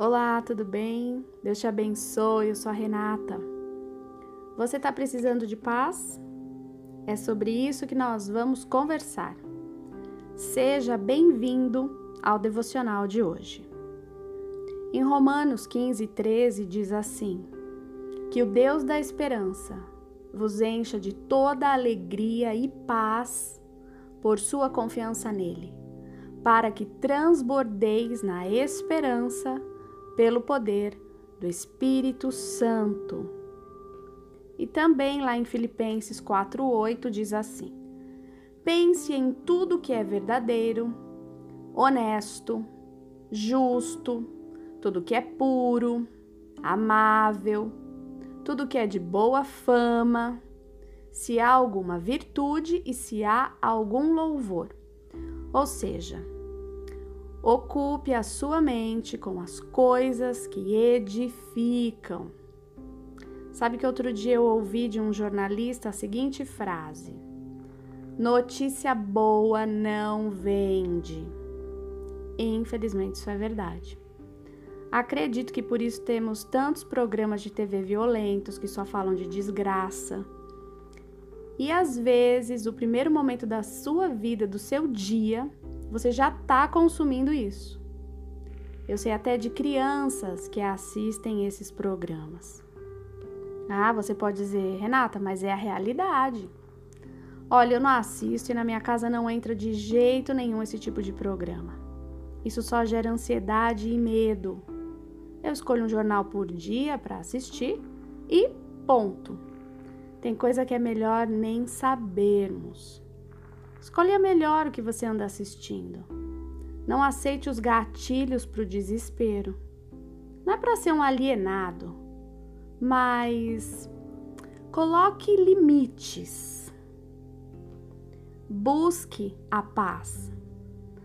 Olá, tudo bem? Deus te abençoe, eu sou a Renata. Você está precisando de paz? É sobre isso que nós vamos conversar. Seja bem-vindo ao devocional de hoje. Em Romanos 15, 13 diz assim: Que o Deus da esperança vos encha de toda alegria e paz por sua confiança nele, para que transbordeis na esperança pelo poder do Espírito Santo. E também lá em Filipenses 4:8 diz assim: Pense em tudo que é verdadeiro, honesto, justo, tudo que é puro, amável, tudo que é de boa fama, se há alguma virtude e se há algum louvor. Ou seja, Ocupe a sua mente com as coisas que edificam. Sabe que outro dia eu ouvi de um jornalista a seguinte frase: Notícia boa não vende. Infelizmente, isso é verdade. Acredito que por isso temos tantos programas de TV violentos que só falam de desgraça. E às vezes, o primeiro momento da sua vida, do seu dia, você já está consumindo isso. Eu sei até de crianças que assistem esses programas. Ah, você pode dizer, Renata, mas é a realidade. Olha, eu não assisto e na minha casa não entra de jeito nenhum esse tipo de programa. Isso só gera ansiedade e medo. Eu escolho um jornal por dia para assistir e ponto. Tem coisa que é melhor nem sabermos. Escolha melhor o que você anda assistindo. Não aceite os gatilhos para o desespero. Não é para ser um alienado, mas coloque limites. Busque a paz.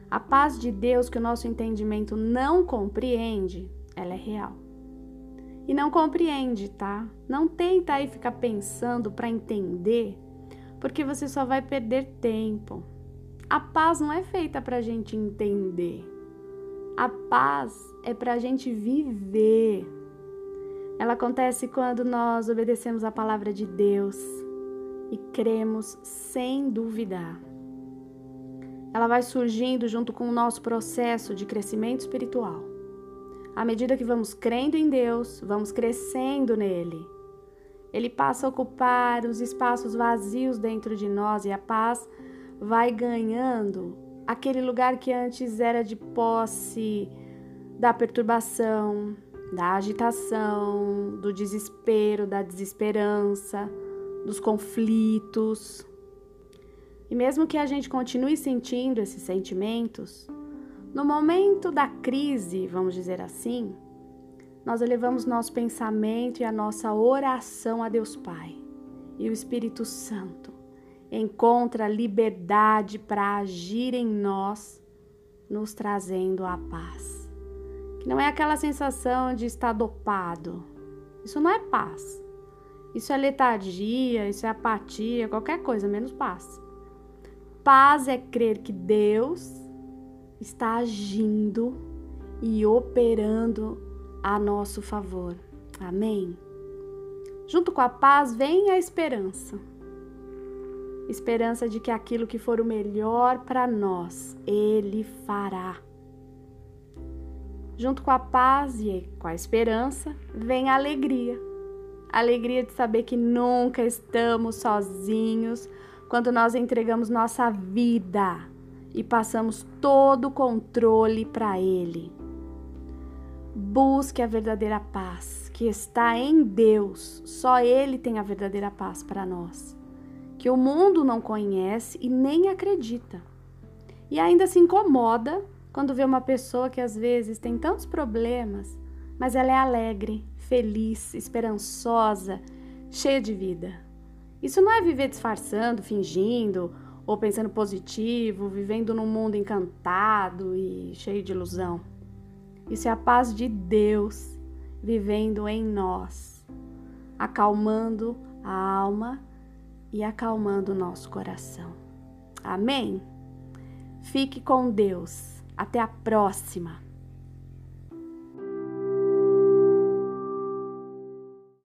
A paz de Deus que o nosso entendimento não compreende, ela é real. E não compreende, tá? Não tenta aí ficar pensando para entender porque você só vai perder tempo. A paz não é feita para a gente entender. A paz é para a gente viver. Ela acontece quando nós obedecemos a palavra de Deus e cremos sem duvidar. Ela vai surgindo junto com o nosso processo de crescimento espiritual. À medida que vamos crendo em Deus, vamos crescendo nele ele passa a ocupar os espaços vazios dentro de nós e a paz vai ganhando aquele lugar que antes era de posse da perturbação, da agitação, do desespero, da desesperança, dos conflitos. E mesmo que a gente continue sentindo esses sentimentos, no momento da crise, vamos dizer assim, nós elevamos nosso pensamento e a nossa oração a Deus Pai. E o Espírito Santo encontra liberdade para agir em nós, nos trazendo a paz. Que não é aquela sensação de estar dopado. Isso não é paz. Isso é letargia, isso é apatia, qualquer coisa, menos paz. Paz é crer que Deus está agindo e operando a nosso favor. Amém? Junto com a paz vem a esperança. Esperança de que aquilo que for o melhor para nós, Ele fará. Junto com a paz e com a esperança vem a alegria. Alegria de saber que nunca estamos sozinhos quando nós entregamos nossa vida e passamos todo o controle para Ele. Busque a verdadeira paz que está em Deus. Só Ele tem a verdadeira paz para nós, que o mundo não conhece e nem acredita. E ainda se incomoda quando vê uma pessoa que às vezes tem tantos problemas, mas ela é alegre, feliz, esperançosa, cheia de vida. Isso não é viver disfarçando, fingindo ou pensando positivo, vivendo num mundo encantado e cheio de ilusão. Isso é a paz de Deus vivendo em nós, acalmando a alma e acalmando o nosso coração. Amém? Fique com Deus. Até a próxima.